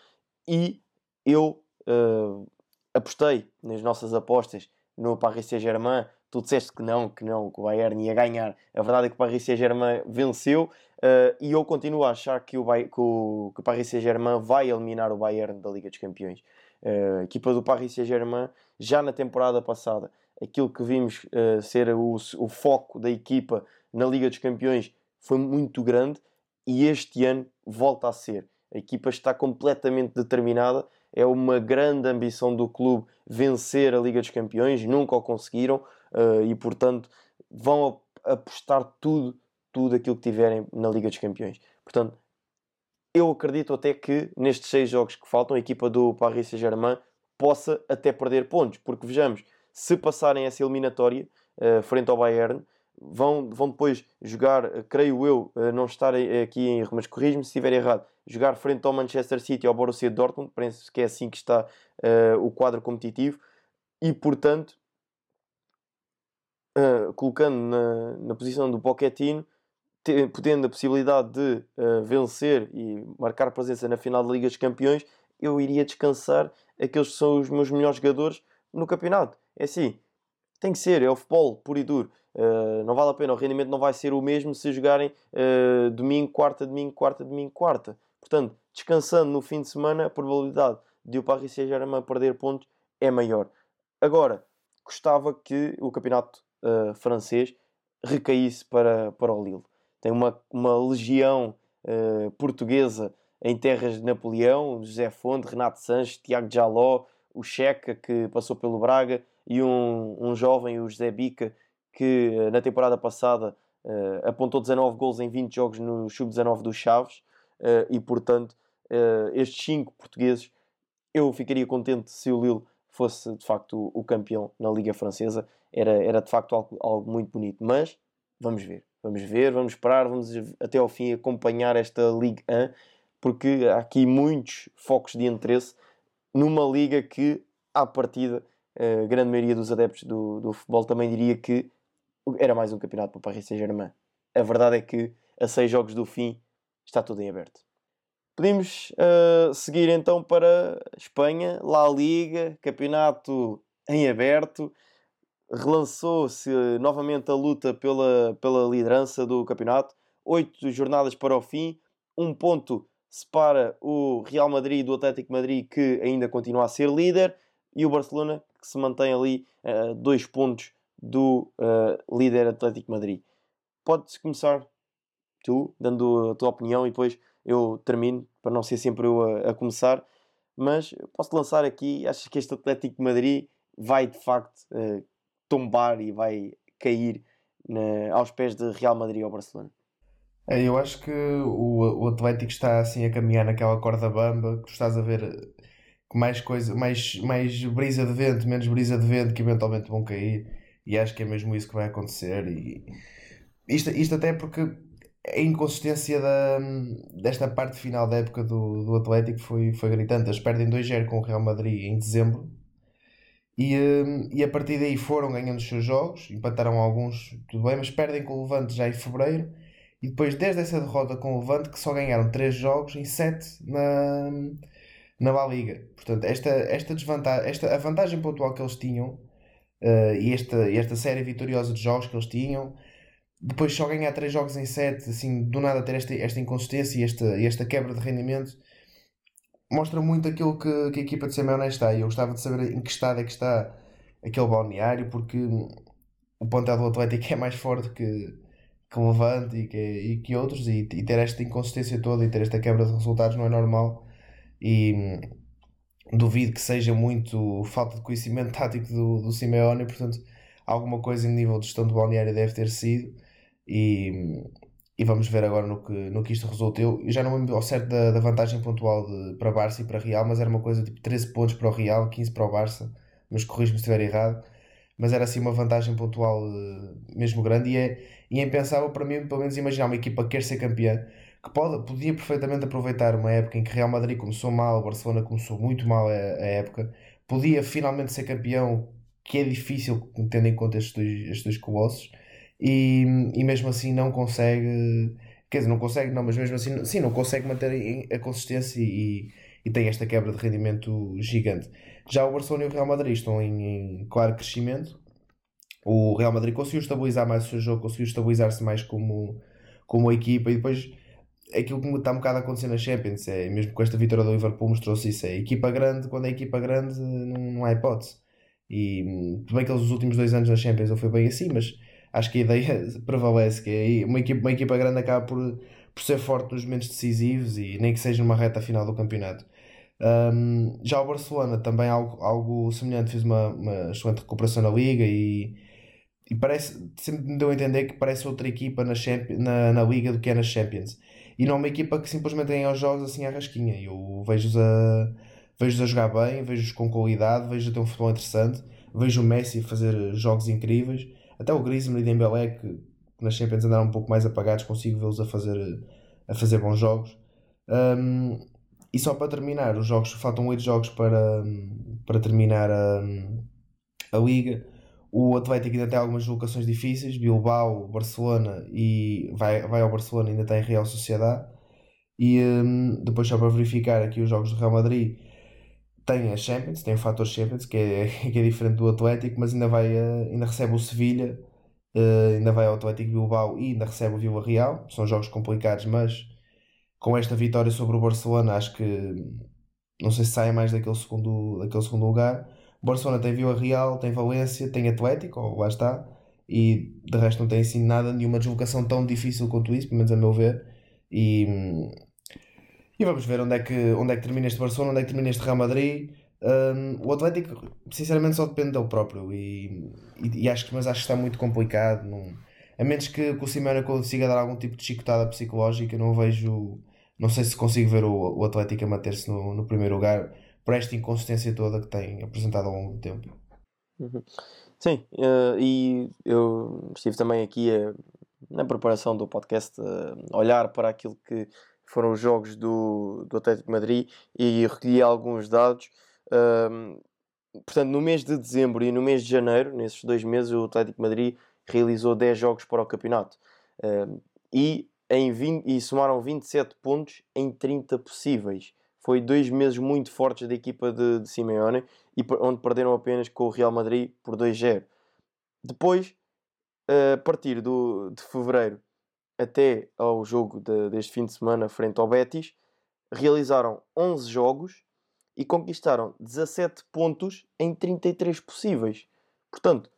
E eu uh, apostei nas nossas apostas no Paris Saint-Germain. Tu disseste que não, que não, que o Bayern ia ganhar. A verdade é que o Paris Saint-Germain venceu Uh, e eu continuo a achar que o, que o, que o Paris Saint-Germain vai eliminar o Bayern da Liga dos Campeões. A equipa do Paris Saint-Germain, já na temporada passada, aquilo que vimos uh, ser o, o foco da equipa na Liga dos Campeões foi muito grande e este ano volta a ser. A equipa está completamente determinada, é uma grande ambição do clube vencer a Liga dos Campeões, nunca o conseguiram e, portanto, vão apostar tudo tudo aquilo que tiverem na Liga dos Campeões. Portanto, eu acredito até que nestes seis jogos que faltam, a equipa do Paris Saint-Germain possa até perder pontos, porque vejamos, se passarem essa eliminatória uh, frente ao Bayern, vão, vão depois jogar, uh, creio eu, uh, não estar aqui em erro, mas corrijo-me se estiver errado, jogar frente ao Manchester City ou ao Borussia Dortmund, penso que é assim que está o quadro competitivo, e portanto, colocando na, na posição do Pochettino, podendo a possibilidade de uh, vencer e marcar presença na final da Liga dos Campeões, eu iria descansar aqueles que são os meus melhores jogadores no campeonato. É assim, tem que ser, é o futebol puro e duro. Uh, não vale a pena, o rendimento não vai ser o mesmo se jogarem uh, domingo, quarta, domingo, quarta, domingo, quarta. Portanto, descansando no fim de semana, a probabilidade de o Paris Saint-Germain perder pontos é maior. Agora, gostava que o campeonato uh, francês recaísse para, para o Lille tem uma, uma legião portuguesa em terras de Napoleão, José Fonte, Renato Sanches, Tiago Jaló, o Checa, que passou pelo Braga, e um, um jovem, o José Bica, que uh, na temporada passada uh, apontou 19 gols em 20 jogos no Sub-19 dos Chaves, e portanto, estes 5 portugueses, eu ficaria contente se o Lille fosse de facto o, o campeão na Liga Francesa, era, era de facto algo, algo muito bonito, mas vamos ver. Vamos ver, vamos esperar, vamos até ao fim acompanhar esta Liga 1, porque há aqui muitos focos de interesse numa liga que, à partida, a grande maioria dos adeptos do, do futebol também diria que era mais um campeonato para o Paris Saint-Germain. A verdade é que, a seis jogos do fim, está tudo em aberto. Podemos uh, seguir então para Espanha, La Liga, campeonato em aberto relançou-se novamente a luta pela, pela liderança do campeonato. Oito jornadas para o fim, um ponto separa o Real Madrid do Atlético Madrid, que ainda continua a ser líder, e o Barcelona, que se mantém ali uh, dois pontos do uh, líder Atlético Madrid. Podes começar tu, dando a tua opinião, e depois eu termino, para não ser sempre eu a, a começar. Mas posso lançar aqui, achas que este Atlético Madrid vai de facto uh, tombar e vai cair na, aos pés de Real Madrid ou Barcelona. É, eu acho que o, o Atlético está assim a caminhar naquela corda bamba que tu estás a ver com mais coisa, mais, mais brisa de vento, menos brisa de vento que eventualmente vão cair e acho que é mesmo isso que vai acontecer e isto, isto até porque a inconsistência da, desta parte final da época do, do Atlético foi, foi gritante. Eles perdem 2-0 com o Real Madrid em dezembro e, hum, e a partir daí foram ganhando os seus jogos, empataram alguns, tudo bem, mas perdem com o Levante já em fevereiro. E depois, desde essa derrota com o Levante, que só ganharam 3 jogos em 7 na, na La Liga. Portanto, esta, esta desvantagem, esta, a vantagem pontual que eles tinham uh, e esta, esta série vitoriosa de jogos que eles tinham. Depois só ganhar 3 jogos em 7, assim, do nada ter esta, esta inconsistência e esta, esta quebra de rendimento, mostra muito aquilo que, que a equipa de Simeone está. E eu gostava de saber em que estado é que está aquele balneário, porque o plantel do Atlético é mais forte que, que o Levante e que, e que outros, e, e, ter esta inconsistência toda e ter esta quebra de resultados não é normal. E hum, duvido que seja muito falta de conhecimento tático do, do Simeone, portanto, alguma coisa em nível de gestão do balneário deve ter sido. E, hum, e vamos ver agora no que, no que isto resulta. Eu, eu já não me lembro ao certo da, da vantagem pontual de, para Barça e para Real, mas era uma coisa tipo 13 pontos para o Real, 15 para o Barça, mas corrijo-me se estiver errado. Mas era assim uma vantagem pontual uh, mesmo grande e é, e é impensável para mim, pelo menos, imaginar uma equipa que quer ser campeã, que pode, podia perfeitamente aproveitar uma época em que Real Madrid começou mal, Barcelona começou muito mal a, a época, podia finalmente ser campeão, que é difícil tendo em conta estes dois, estes dois colossos e, e mesmo assim não consegue, quer dizer, não consegue, não, mas mesmo assim, sim, não consegue manter a consistência e, e tem esta quebra de rendimento gigante. Já o Barcelona e o Real Madrid estão em, em claro crescimento. O Real Madrid conseguiu estabilizar mais o seu jogo, conseguiu estabilizar-se mais como, como equipa e depois aquilo que está um bocado a acontecer na Champions, é, mesmo com esta vitória do Liverpool mostrou-se isso, é equipa grande, quando é equipa grande não, não há hipótese. E bem que eles os últimos dois anos na Champions não foi bem assim, mas acho que a ideia prevalece, que é uma equipa, uma equipa grande acaba por, por ser forte nos momentos decisivos e nem que seja numa reta final do campeonato. Um, já o Barcelona também algo, algo semelhante, fez uma, uma excelente recuperação na Liga e, e parece, sempre me deu a entender que parece outra equipa na, na, na Liga do que é nas Champions. E não é uma equipa que simplesmente ganha os jogos assim à rasquinha. Eu vejo-os a, vejo a jogar bem, vejo-os com qualidade, vejo ter um futebol interessante, vejo o Messi fazer jogos incríveis até o Griezmann e Dembélé, que nas Champions andaram um pouco mais apagados, consigo vê-los a fazer, a fazer bons jogos. Um, e só para terminar, os jogos, faltam 8 jogos para, para terminar a, a Liga. O Atlético ainda tem algumas locações difíceis, Bilbao, Barcelona e vai, vai ao Barcelona ainda tem Real Sociedade. E um, depois só para verificar aqui os jogos do Real Madrid, tem a Champions, tem o fator Champions, que é, que é diferente do Atlético, mas ainda, vai, uh, ainda recebe o Sevilha, uh, ainda vai ao Atlético Bilbao e ainda recebe o Vila Real. São jogos complicados, mas com esta vitória sobre o Barcelona, acho que não sei se sai mais daquele segundo, daquele segundo lugar. O Barcelona tem Vila Real, tem Valência, tem Atlético, lá está, e de resto não tem assim nada, nenhuma deslocação tão difícil quanto isso, pelo menos a meu ver. E e vamos ver onde é que, onde é que termina este Barcelona, onde é que termina este Real Madrid. Um, o Atlético, sinceramente, só depende dele próprio. E, e, e, acho, mas acho que está muito complicado. Não, a menos que, que o Simeone consiga dar algum tipo de chicotada psicológica, não vejo. Não sei se consigo ver o, o Atlético a manter-se no, no primeiro lugar por esta inconsistência toda que tem apresentado ao longo do tempo. Uhum. Sim, uh, e eu estive também aqui uh, na preparação do podcast a uh, olhar para aquilo que foram os jogos do, do Atlético Madrid e recolhi alguns dados. Um, portanto, no mês de dezembro e no mês de janeiro, nesses dois meses, o Atlético Madrid realizou 10 jogos para o campeonato um, e, em 20, e somaram 27 pontos em 30 possíveis. Foi dois meses muito fortes da equipa de, de Simeone e onde perderam apenas com o Real Madrid por 2-0. Depois, a partir do, de fevereiro até ao jogo de, deste fim de semana frente ao Betis, realizaram 11 jogos e conquistaram 17 pontos em 33 possíveis. Portanto,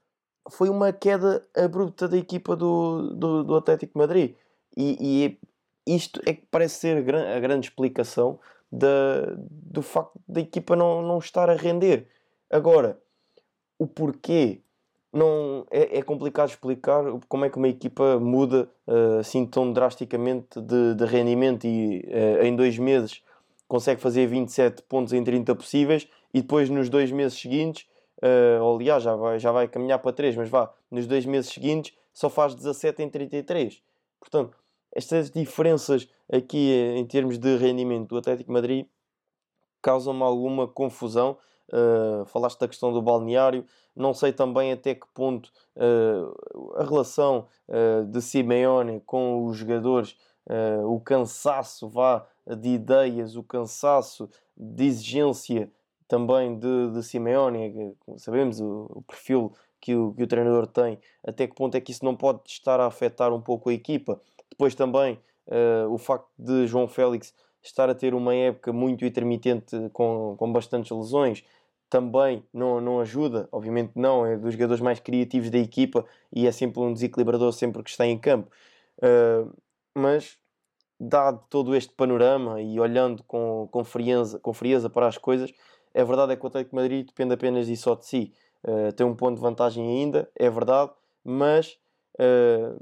foi uma queda abrupta da equipa do, do, do Atlético Madrid. E, e, isto é que parece ser a grande explicação da, do facto da equipa não, não estar a render. Agora, o porquê não é, é, complicado explicar como é que uma equipa muda uh, assim tão drasticamente de, de rendimento e uh, em dois meses consegue fazer 27 pontos em 30 possíveis e depois nos dois meses seguintes, uh, ou aliás já vai, já vai caminhar para 3, mas vá, nos dois meses seguintes só faz 17 em 33. Portanto, estas diferenças aqui em termos de rendimento do Atlético Madrid causam-me alguma confusão Uh, falaste da questão do balneário, não sei também até que ponto uh, a relação uh, de Simeone com os jogadores, o cansaço vá de ideias, o cansaço de exigência também de, de Simeone, sabemos o, o, perfil que o, que o treinador tem, até que ponto é que isso não pode estar a afetar um pouco a equipa. Depois também uh, o facto de João Félix estar a ter uma época muito intermitente com, com bastantes lesões também não, não ajuda, obviamente não, é dos jogadores mais criativos da equipa e é sempre um desequilibrador sempre que está em campo. Uh, mas dado todo este panorama e olhando com, com, frieza, com frieza para as coisas, é verdade é que o Atlético de Madrid depende apenas e só de si. Uh, tem um ponto de vantagem ainda, é verdade, mas uh,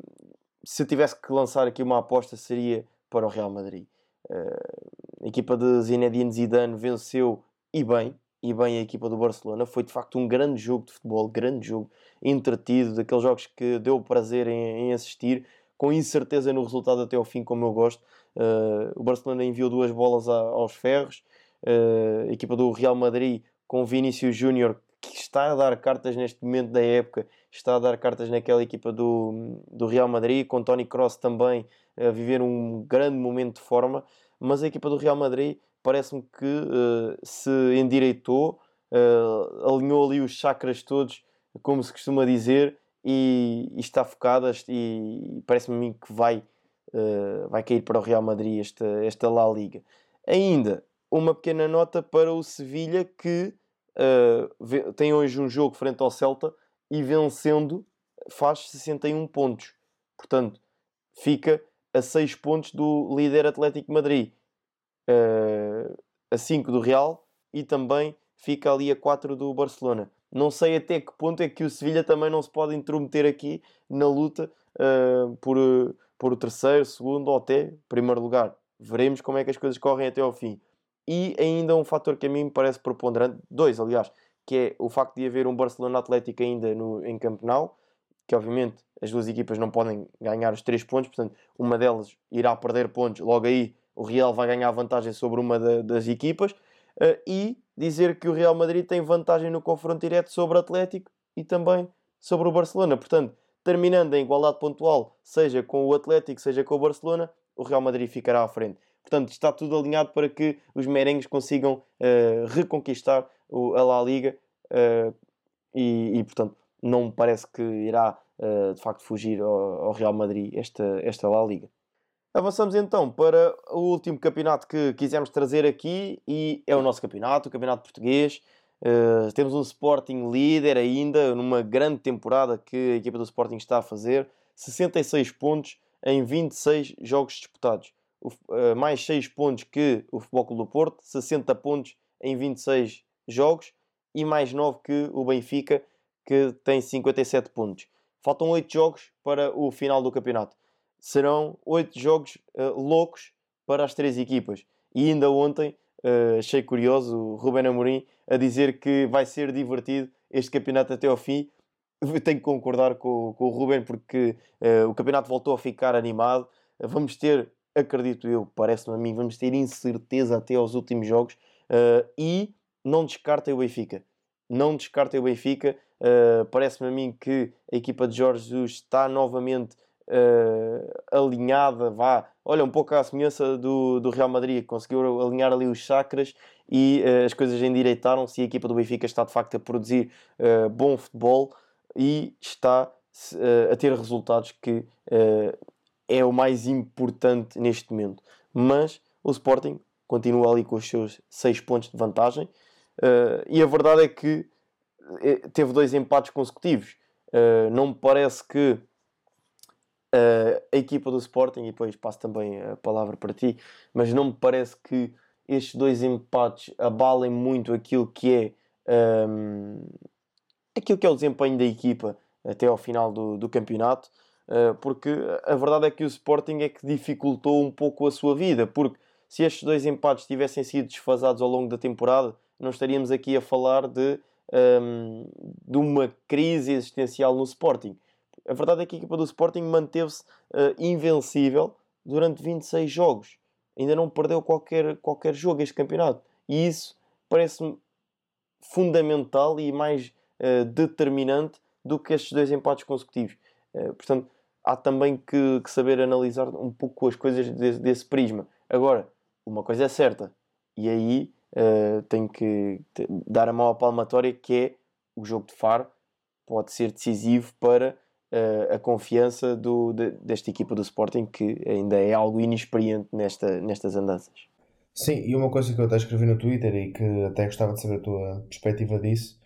se tivesse que lançar aqui uma aposta seria para o Real Madrid. Uh, a equipa de Zinedine Zidane venceu e bem, e bem a equipa do Barcelona. Foi de facto um grande jogo de futebol, grande jogo, entretido, daqueles jogos que deu prazer em, em assistir, com incerteza no resultado até ao fim, como eu gosto. Uh, o Barcelona enviou duas bolas a, aos ferros. Uh, a equipa do Real Madrid com Vinícius Júnior, que está a dar cartas neste momento da época, está a dar cartas naquela equipa do, do Real Madrid, com Tony Cross também a viver um grande momento de forma. Mas a equipa do Real Madrid parece-me que uh, se endireitou, uh, alinhou ali os chakras todos, como se costuma dizer, e, e está focada e parece-me que vai, uh, vai cair para o Real Madrid esta, esta La Liga. Ainda uma pequena nota para o Sevilha que tem hoje um jogo frente ao Celta e vencendo faz 61 pontos. Portanto, fica a 6 pontos do líder Atlético Madrid uh, a 5 do Real e também fica ali a 4 do Barcelona. Não sei até que ponto é que o Sevilha também não se pode intrometer aqui na luta uh, por, por o terceiro, segundo ou até primeiro lugar. Veremos como é que as coisas correm até ao fim. E ainda um fator que a mim me parece preponderante, dois aliás, que é o facto de haver um Barcelona Atlético ainda no, em Campeonato, que obviamente as duas equipas não podem ganhar os três pontos, portanto uma delas irá perder pontos, logo aí o Real vai ganhar vantagem sobre uma da, das equipas uh, e dizer que o Real Madrid tem vantagem no confronto direto sobre o Atlético e também sobre o Barcelona. Portanto, terminando em igualdade pontual, seja com o Atlético, seja com o Barcelona, o Real Madrid ficará à frente. Portanto, está tudo alinhado para que os merengues consigam uh, reconquistar o, a La Liga uh, e, e, portanto, não me parece que irá uh, de facto fugir ao, ao, Real Madrid esta, esta La Liga. Avançamos então para o último campeonato que quisemos trazer aqui e é o nosso campeonato, o campeonato português. Uh, temos um Sporting líder ainda, numa grande temporada que a equipa do Sporting está a fazer. 66 pontos em 26 jogos disputados. O, uh, mais 6 pontos que o Futebol Clube do Porto, 60 pontos em 26 jogos e mais 9 que o Benfica, que tem 57 pontos. Faltam 8 jogos para o final do campeonato serão oito jogos uh, loucos para as três equipas. E ainda ontem uh, achei curioso o Ruben Amorim a dizer que vai ser divertido este campeonato até ao fim. tenho que concordar com, com o Ruben porque uh, o campeonato voltou a ficar animado. vamos ter, acredito eu, parece-me a mim, vamos ter incerteza até aos últimos jogos e não descartem o Benfica. Não descartem o Benfica. parece-me a mim que a equipa de Jorge Jesus está novamente uh, alinhada, vá, olha, um pouco à semelhança do, do Real Madrid, conseguiu alinhar ali os chakras e uh, as coisas endireitaram-se e a equipa do Benfica está de facto a produzir uh, bom futebol e está a ter resultados que é o mais importante neste momento. Mas o Sporting continua ali com os seus 6 pontos de vantagem e a verdade é que teve dois empates consecutivos. não me parece que uh, a equipa do Sporting, e depois passo também a palavra para ti, mas não me parece que estes dois empates abalem muito aquilo que é um, ehm, aquilo que é o desempenho da equipa até ao final do, do campeonato, uh, porque a verdade é que o Sporting é que dificultou um pouco a sua vida, porque se estes dois empates tivessem sido desfasados ao longo da temporada, não estaríamos aqui a falar de, um, ehm, de uma crise existencial no Sporting. A verdade é que a equipa do Sporting manteve-se uh, invencível durante 26 jogos. Ainda não perdeu qualquer, qualquer jogo este campeonato. E isso parece-me fundamental e mais uh, determinante do que estes dois empates consecutivos. Uh, portanto, há também que, que, saber analisar um pouco as coisas desse, desse, prisma. Agora, uma coisa é certa, e aí uh, tenho que dar a mão à palmatória, que é o jogo de Faro pode ser decisivo para uh, a confiança do, de, desta equipa do Sporting, que ainda é algo inexperiente nesta, nestas andanças. Sim, e uma coisa que eu até escrevi no Twitter e que até gostava de saber a tua perspectiva disso,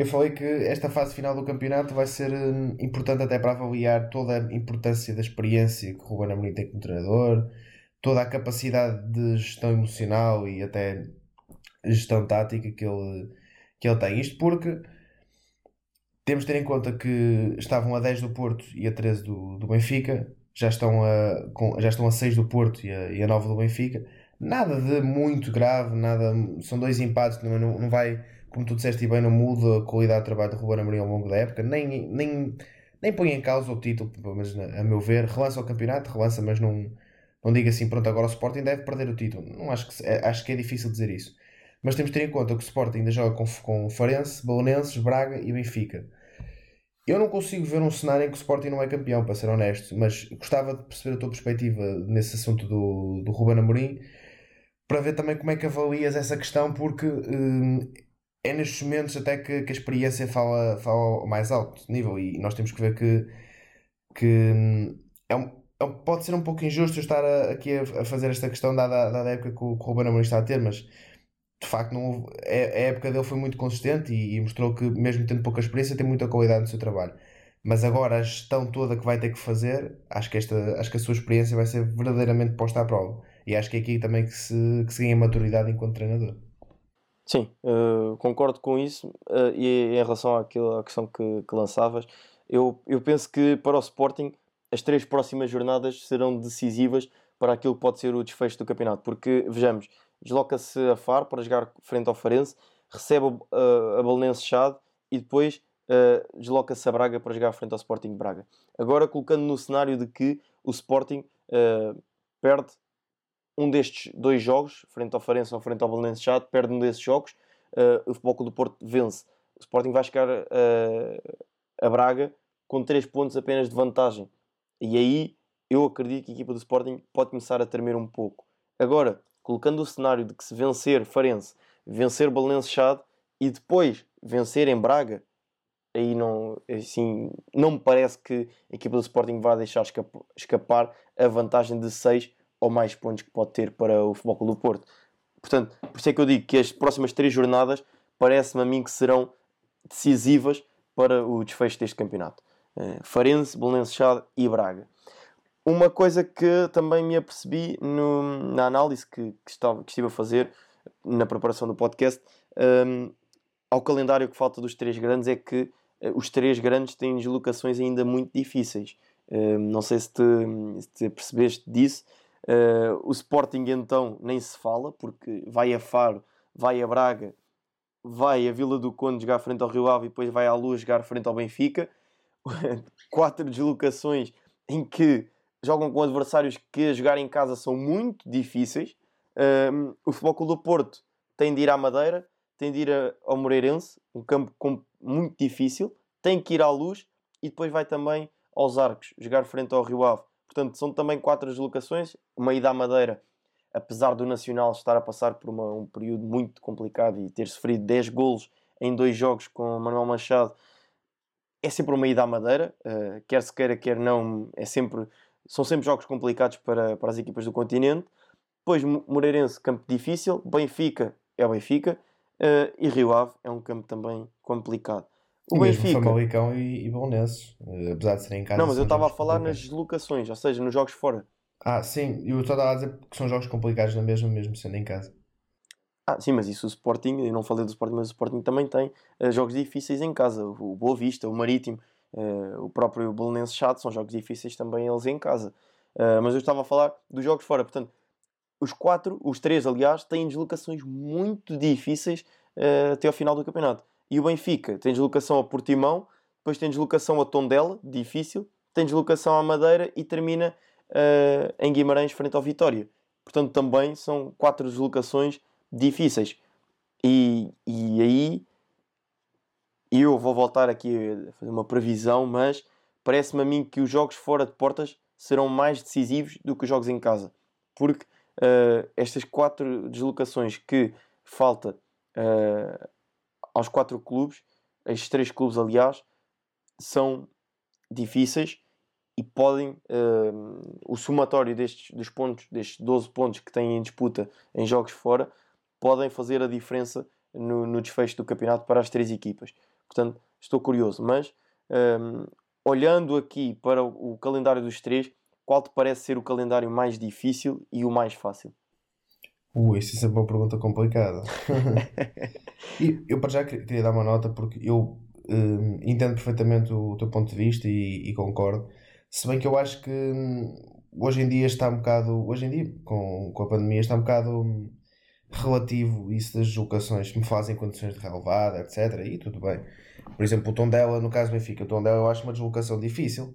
eu falei que esta fase final do campeonato vai ser hum, importante até para avaliar toda a importância da experiência que o Ruben Amorim tem como treinador, toda a capacidade de gestão emocional e até gestão tática que ele, que ele tem. Isto porque temos de ter em conta que estavam a 10 do Porto e a 13 do, do Benfica, já estão, a, com, já estão a 6 do Porto e a, e a 9 do Benfica. Nada de muito grave, nada, são dois empates, não, não vai, como tu disseste bem, não muda a qualidade de trabalho de Ruben Amorim ao longo da época, nem, nem, nem põe em causa o título, mas a meu ver, relança o campeonato, relança, mas não, não diga assim, pronto, agora o Sporting deve perder o título. Não acho que, acho que é difícil dizer isso. Mas temos de ter em conta que o Sporting ainda joga com, com Farense, Belenenses, Braga e Benfica. Eu não consigo ver um cenário em que o Sporting não é campeão, para ser honesto, mas gostava de perceber a tua perspectiva nesse assunto do, do Ruben Amorim, para ver também como é que avalias essa questão, porque hum, é nestes momentos até que, que, a experiência fala, fala ao mais alto nível, e nós temos que ver que, que hum, é um, é pode ser um pouco injusto eu estar a, aqui a, a, fazer esta questão dada, dada a época que o, que o Ruben Amorim está a ter, mas de facto não, a, é, a época dele foi muito consistente e, e, mostrou que mesmo tendo pouca experiência tem muita qualidade no seu trabalho. Mas agora a gestão toda que vai ter que fazer acho que, esta, acho que a sua experiência vai ser verdadeiramente posta à prova. E acho que é aqui também que se, que se ganha maturidade enquanto treinador Sim, uh, concordo com isso uh, e em relação àquilo, à questão que, que lançavas eu, eu penso que para o Sporting as três próximas jornadas serão decisivas para aquilo que pode ser o desfecho do campeonato porque vejamos desloca-se a Faro para jogar frente ao Farense, recebe uh, a Belenense Chade e depois uh, desloca-se a Braga para jogar frente ao Sporting Braga. Agora colocando no cenário de que o Sporting uh, perde um destes dois jogos, frente ao Farense ou frente ao Belenense perde um desses jogos, uh, o Futebol do Porto vence. O Sporting vai chegar a Braga com 3 pontos apenas de vantagem. E aí eu acredito que a equipa do Sporting pode começar a tremer um pouco. Agora, colocando o cenário de que se vencer Farense, vencer Balenço Chade e depois vencer em Braga, aí não, assim, não me parece que a equipa do Sporting vá deixar escapar a vantagem de 6 ou mais pontos que pode ter para o Futebol do Porto. Portanto, por isso é que eu digo que as próximas três jornadas parece-me a mim que serão decisivas para o desfecho deste campeonato. Eh, Farense, Belenenses Chade e Braga. Uma coisa que também me apercebi no, na análise que, que, estava, que estive a fazer na preparação do podcast um, ao calendário que falta dos três grandes é que uh, os três grandes têm deslocações ainda muito difíceis. Uh, não sei se te, se te percebeste disso. Uh, o Sporting então nem se fala, porque vai a Faro, vai a Braga, vai a Vila do Conde jogar frente ao Rio Ave e depois vai à Luz jogar frente ao Benfica. Quatro deslocações em que jogam com adversários que a jogar em casa são muito difíceis. Um, o Futebol Clube do Porto tem de ir à Madeira, tem de ir ao Moreirense, um campo muito difícil, tem que ir à Luz e depois vai também aos Arcos, jogar frente ao Rio Ave. Portanto, são também quatro deslocações, uma ida à Madeira, apesar do Nacional estar a passar por uma, um período muito complicado e ter sofrido 10 golos em dois jogos com Manuel Machado, é sempre uma ida à Madeira, uh, quer se queira, quer não, é sempre são sempre jogos complicados para, para as equipas do continente. Depois Moreirense, campo difícil. Benfica é o Benfica. Uh, e Rio Ave é um campo também complicado. O e Benfica. Famalicão e, e Bolonenses, uh, apesar de serem em casa. Não, mas eu estava a falar nas deslocações, ou seja, nos jogos fora. Ah, sim, eu estava a dizer que são jogos complicados na mesma, mesmo sendo em casa. Ah, sim, mas isso o Sporting, eu não falei do Sporting, mas o Sporting também tem uh, jogos difíceis em casa. O Boa Vista, o Marítimo. Uh, o próprio Belenense Chato são jogos difíceis também eles em casa. Uh, mas eu estava a falar dos jogos fora. Portanto, os quatro, os três, aliás, têm deslocações muito difíceis até ao final do campeonato. E o Benfica tem deslocação a Portimão, depois tem deslocação a Tondela, difícil, tem deslocação à Madeira e termina em Guimarães frente ao Vitória. Portanto, também são quatro deslocações difíceis. E, e aí eu vou voltar aqui a fazer uma previsão, mas parece-me a mim que os jogos fora de portas serão mais decisivos do que os jogos em casa. Porque uh, estas quatro deslocações que falta uh, aos quatro clubes, estes três clubes aliás, são difíceis e podem uh, o somatório destes dos pontos, destes 12 pontos que têm em disputa em jogos fora, podem fazer a diferença no, no desfecho do campeonato para as três equipas. Portanto, estou curioso, mas um, olhando aqui para o, o calendário dos três, qual te parece ser o calendário mais difícil e o mais fácil? Ui, isso é sempre uma pergunta complicada. e eu para já queria dar uma nota porque eu uh, entendo perfeitamente o, teu ponto de vista e, e, concordo. Se bem que eu acho que hum, hoje em dia está um bocado, hoje em dia, com, com a pandemia, está um bocado hum, relativo isso das deslocações que me fazem condições de relevada, etc. E tudo bem. Por exemplo, o Tondela, no caso do Benfica, o Tondela eu acho uma deslocação difícil.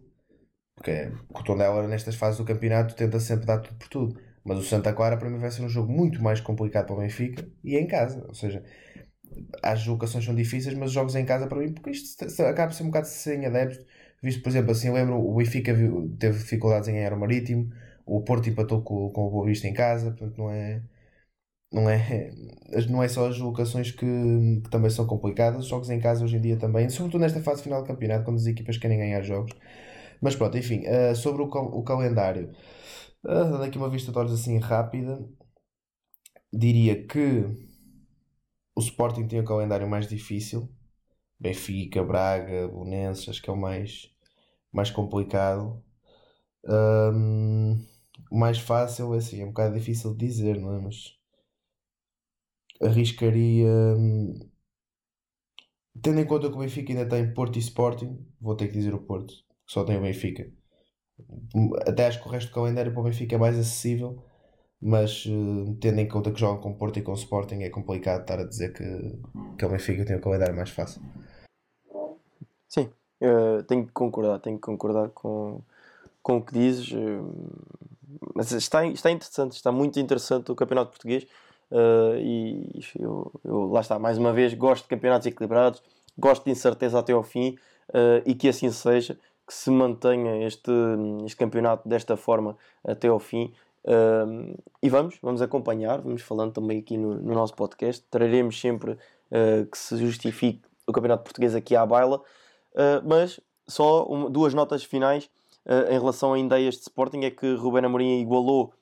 Porque, é, porque o Tondela, nestas fases do campeonato, tenta sempre dar tudo por tudo. Mas o Santa Clara, para mim, vai ser um jogo muito mais complicado para o Benfica e é em casa. Ou seja, as deslocações são difíceis, mas os jogos em casa, para mim, porque isto acaba por ser um bocado sem adeptos. Visto, por exemplo, assim, eu lembro o Benfica teve dificuldades em Aero Marítimo, o Porto empatou com, com o Boa Vista em casa, portanto, não é não é, não é só as locações que, que, também são complicadas, os jogos em casa hoje em dia também, sobretudo nesta fase final do campeonato, quando as equipas querem ganhar jogos. Mas pronto, enfim, uh, sobre o, o calendário, uh, dando aqui uma vista de olhos assim rápida, diria que o Sporting tem o calendário mais difícil, Benfica, Braga, Bonenses, acho que é o mais, mais complicado. Um, o mais fácil é assim, é um bocado difícil de dizer, não é? Mas arriscaria. Hum, tendo em conta que o Benfica ainda tem Porto e Sporting, vou ter que dizer o Porto, que só tem o Benfica. Até acho que o resto do calendário para o Benfica é mais acessível, mas uh, tendo em conta que jogam com Porto e com Sporting, é complicado estar a dizer que, que o Benfica tem o calendário mais fácil. Sim, uh, tenho que concordar, tenho que concordar com, com o que dizes. Uh, mas está, está interessante, está muito interessante o Campeonato Português. Uh, e eu, eu, lá está, mais uma vez, gosto de campeonatos equilibrados, gosto de incerteza até ao fim uh, e que assim seja, que se mantenha este, este campeonato desta forma até ao fim. Uh, e vamos, vamos acompanhar, vamos falando também aqui no, no nosso podcast. Traremos sempre que se justifique o campeonato português aqui à baila, mas só duas notas finais em relação ainda a este Sporting: é que Ruben Amorim igualou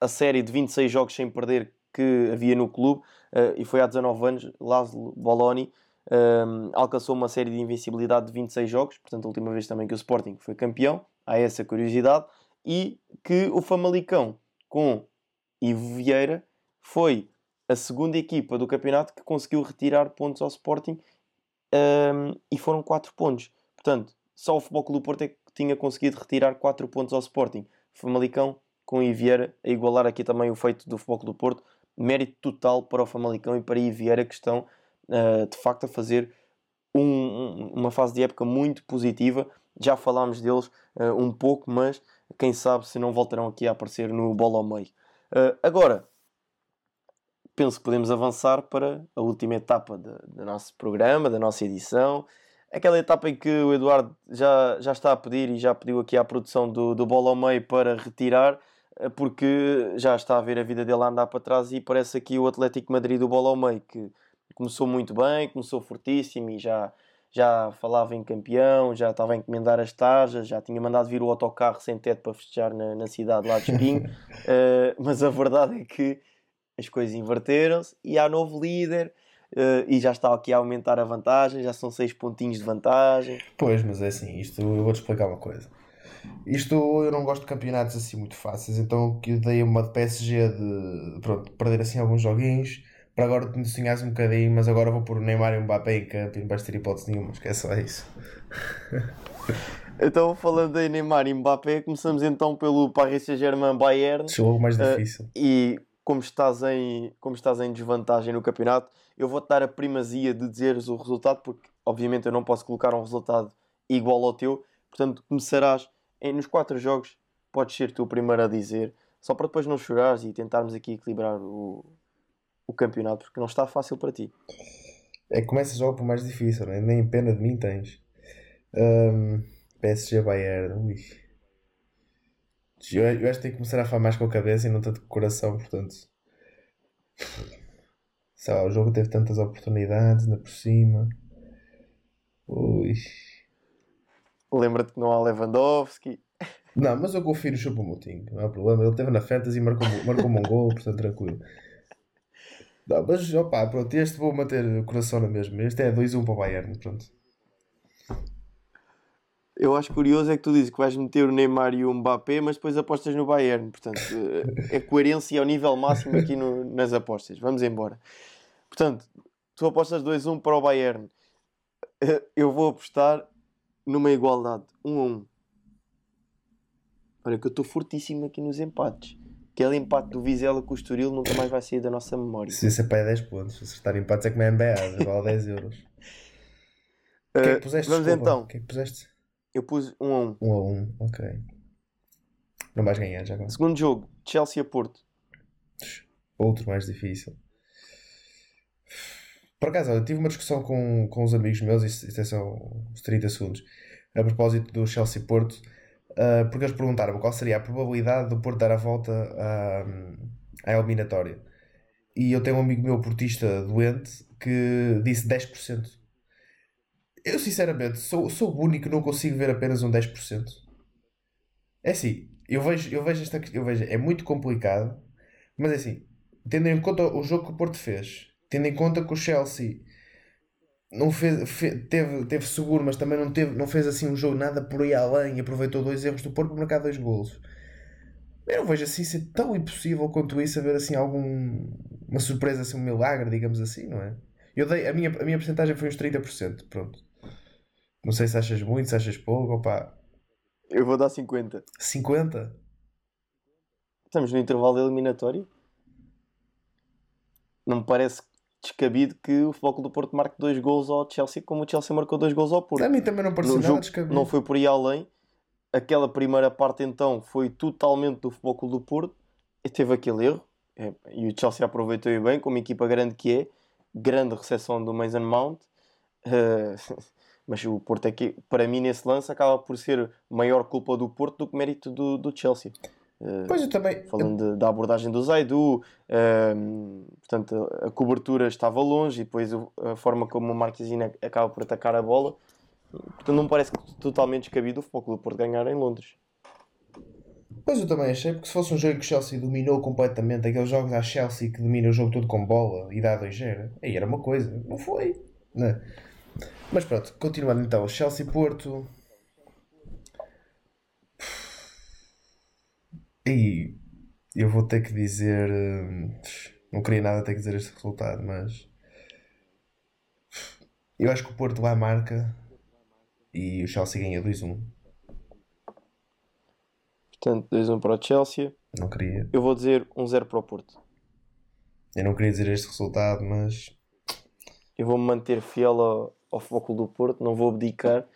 a série de 26 jogos sem perder que havia no clube uh, e foi há 19 anos Laszlo Boloni um, alcançou uma série de invencibilidade de 26 jogos, portanto a última vez também que o Sporting foi campeão, há essa curiosidade, e que o Famalicão com Ivo Vieira foi a segunda equipa do campeonato que conseguiu retirar pontos ao Sporting um, e foram 4 pontos. Portanto, só o Futebol Clube do Porto é que tinha conseguido retirar 4 pontos ao Sporting. Famalicão com Vieira a igualar aqui também o feito do Futebol Clube do Porto mérito total para o Famalicão e para a Vieira que estão uh, de facto a fazer um, uma fase de época muito positiva. Já falámos deles uh, um pouco, mas quem sabe se não voltarão aqui a aparecer no bola ao meio. Uh, agora, penso que podemos avançar para a última etapa do nosso programa, da nossa edição. Aquela etapa em que o Eduardo já, já está a pedir e já pediu aqui à produção do, do bola ao meio para retirar eh, porque já está a ver a vida dele a andar para trás e parece aqui o Atlético Madrid do bola ao meio, que começou muito bem, começou fortíssimo e já, já falava em campeão, já estava a encomendar as tarjas, já tinha mandado vir o autocarro sem teto para festejar na, na cidade lá de Espinho, uh, mas a verdade é que as coisas inverteram-se e há novo líder. Uh, e já está aqui a aumentar a vantagem, já são 6 pontinhos de vantagem. Pois, mas é assim, isto eu vou-te explicar uma coisa isto eu não gosto de campeonatos assim muito fáceis, então que dei uma de PSG de pronto, perder assim alguns joguinhos para agora te sonhares um bocadinho, mas agora vou pôr o Neymar e o Mbappé em campo e não vais ter hipótese nenhuma, esquece só isso. então, falando em Neymar e Mbappé, começamos então pelo Paris Saint-Germain Bayern. Jogo mais eh, difícil. Uh, e como estás, em, como estás em desvantagem no campeonato, eu vou-te dar a primazia de dizeres o resultado, porque obviamente eu não posso colocar um resultado igual ao teu, portanto começarás nos quatro jogos podes ser tu o primeiro a dizer, só para depois não chorares e tentarmos aqui equilibrar o, o campeonato, porque não está fácil para ti. É que começa jogo por mais difícil, né? nem pena de mim tens. Um, PSG Bayern, ui. Eu, eu acho que tenho que começar a falar mais com a cabeça e não tanto com o coração, portanto. Sei lá, o jogo teve tantas oportunidades, ainda por cima. Ui. Lembra-te que não há Lewandowski. Não, mas eu confio no Choupo-Moting, não há problema. Ele teve na Fantasy e marcou, marcou um gol, portanto tranquilo. Não, mas opá, pronto, este vou manter o coração na mesma. Este é 2-1 para o Bayern, pronto. Eu acho curioso é que tu dizes que vais meter o Neymar e o Mbappé, mas depois apostas no Bayern. Portanto, eh, é coerência ao nível máximo aqui no- nas apostas. Vamos embora. Portanto, tu apostas 2-1 para o Bayern. Eh, Eu vou apostar numa igualdade, 1 a 1. Olha que eu estou fortíssimo aqui nos empates. Aquele empate do Vizela com o Estoril nunca mais vai sair da nossa memória. Se isso é para 10 pontos, se acertar empates é como é NBA, vale 10 euros. O que é Eh, que puseste? vamos desculpa? então. O que é que puseste? Eu pus 1 a 1. 1 a 1, ok. Não vais ganhar já agora. Segundo jogo, Chelsea a Porto. Outro mais difícil. Por acaso, eu tive uma discussão com, com uns amigos meus, isto, isto é só uns 30 segundos, a propósito do Chelsea Porto, ah, porque eles perguntaram qual seria a probabilidade do Porto dar a volta à, à eliminatória. E eu tenho um amigo meu portista doente que disse 10%. Eu sinceramente sou, sou o único que não consigo ver apenas um 10%. É assim, eu vejo, eu vejo esta eu vejo, é muito complicado, mas é assim, tendo em conta o jogo que o Porto fez, tendo em conta que o Chelsea não fez, fe- teve, teve seguro, mas também não, teve, não fez assim um jogo nada por aí além e aproveitou dois erros do Porto para marcar dois golos. Eu não vejo assim ser tão impossível quanto isso haver assim algum uma surpresa, assim, um milagre, digamos assim, não é? Eu dei, a minha, a minha porcentagem foi uns 30%, pronto. Não sei se achas muito, se achas pouco, opá, Eu vou dar 50. 50? Estamos no intervalo eliminatório. Não me parece descabido que o Futebol do Porto marque dois gols ao Chelsea, como o Chelsea marcou dois gols ao Porto. A mim também não pareceu nada jogo descabido. não foi por aí além. Aquela primeira parte então foi totalmente do Futebol do Porto e teve aquele erro. É, e o Chelsea aproveitou bem, como equipa grande que é. Grande recepção do Mason Mount. Eh, mas o Porto é que, para mim, nesse lance, acaba por ser maior culpa do Porto do que mérito do, do Chelsea. Eh, Pois eu também. falando de- da abordagem do Zaidu, ehm, portanto, a, a cobertura estava longe e depois a forma como o Marquezine acaba por atacar a bola. Portanto, não me parece totalmente descabido o Futebol Clube Porto ganhar em Londres. Pois eu também achei, porque se fosse um jogo que o Chelsea dominou completamente, aqueles jogos à Chelsea que domina o jogo todo com bola e dá 2-0, aí era uma coisa, não foi, né? Mas pronto, continuando então, Chelsea-Porto. E eu vou ter que dizer. hum, Não queria nada ter que dizer este resultado, mas. Eu acho que o Porto lá marca e o Chelsea ganha 2-1. Portanto, 2-1 para o Chelsea. Não queria. Eu vou dizer 1-0 para o Porto. Eu não queria dizer este resultado, mas Eu vou-me manter fiel ao, ao Clube do Porto, não vou abdicar.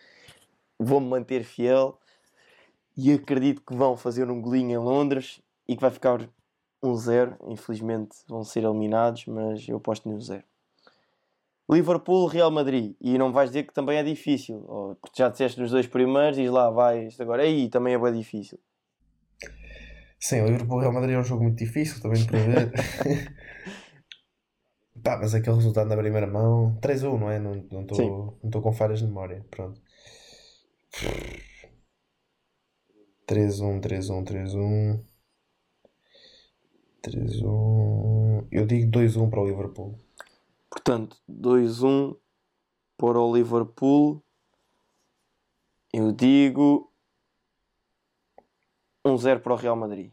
Vou-me manter fiel e acredito que vão fazer um golinho em Londres e que vai ficar 1-0. Infelizmente vão ser eliminados, mas eu aposto no 0. Liverpool, Real Madrid. E não vais dizer que também é difícil, ou porque já disseste nos dois primeiros, diz lá, vai, isto agora. Aí também é bem difícil. sim, o Liverpool Real Madrid é um jogo muito difícil também de prever. Pá, mas aquele resultado na primeira mão, 3-1, não é? Não estou não estou com falhas de memória. Pronto. 3-1, 3-1, 3-1. 3-1. Eu digo 2-1 para o Liverpool. Portanto, 2-1 para o Liverpool. Eu digo 1-0 para o Real Madrid.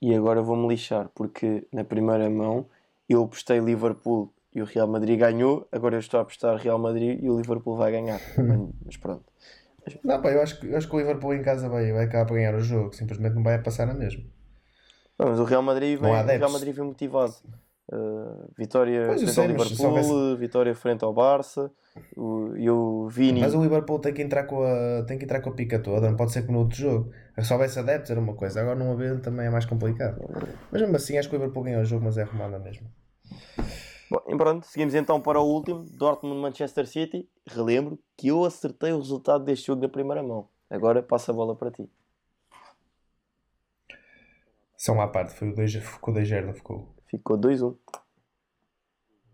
E agora vou-me lixar, porque na primeira mão eu apostei Liverpool e o Real Madrid ganhou. Agora eu estou a apostar Real Madrid e o Liverpool vai ganhar. Mas pronto. Não, pá, eu acho, que- eu acho que o Liverpool em casa vai, vai acabar para ganhar o jogo. Simplesmente não vai passar na mesma. Não, mas o Real Madrid vem, o Real. Madrid vem motivado. Uh, vitória Pois, frente sei, ao Liverpool, houvesse- vitória frente ao Barça. O, e o Vini. Mas o Liverpool tem que entrar com a, tem que entrar com a pica toda, não pode ser como no outro jogo. Se houvesse adeptos era uma coisa, agora não haver também é mais complicado. Mas mesmo assim acho que o Liverpool ganhou o jogo, mas é arrumada mesmo. Bom, pronto, seguimos então para o último, Dortmund-Manchester City. Relembro que eu acertei o resultado deste jogo da primeira mão. Agora passa a bola para ti. São à parte, foi o 2 ficou 2-0, não ficou? Ficou 2-1.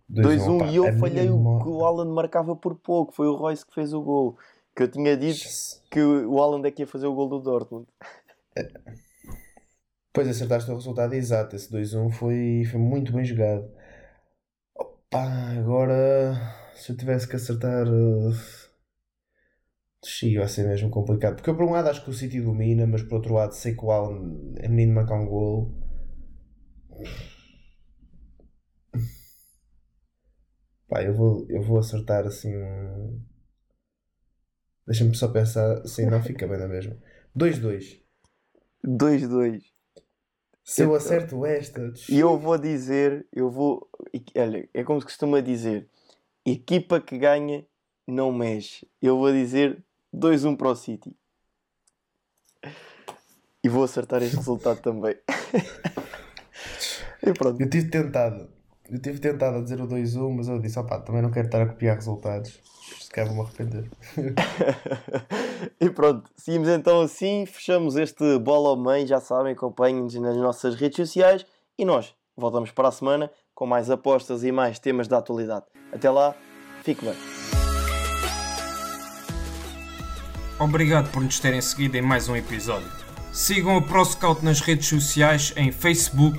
2-1 pá, e eu falhei o que o Haaland marcava por pouco. Foi o Royce que fez o gol. Que eu tinha dito que o Haaland é que ia fazer o gol do Dortmund. Depois acertaste o resultado exato. Esse 2-1 foi, foi muito bem jogado. Opa, agora se eu tivesse que acertar. Uh... Vai ser mesmo complicado. Porque eu, por um lado, acho que o City domina, mas por outro lado, sei que o Alan é menino marcar um gol. Pá, eu vou, eu vou acertar assim um. Deixa-me só pensar. Sim, não fica bem na mesma. 2-2. 2-2. Se eu acerto esta. E eu vou dizer, eu vou. Olha, é como se costuma dizer: equipa que ganha não mexe. Eu vou dizer 2-1 para o City. E vou acertar este resultado também. e pronto. Eu tive tentado. Eu tive tentado a dizer o 2-1, mas eu disse: opá, também não quero estar a copiar resultados. Se calhar vou-me arrepender. e pronto, seguimos então assim, fechamos este Bola ao Meio, já sabem, acompanhem-nos nas nossas redes sociais e nós voltamos para a semana com mais apostas e mais temas da atualidade. Até lá, fique bem. Obrigado por nos terem seguido em mais um episódio. Sigam o ProScout nas redes sociais em Facebook,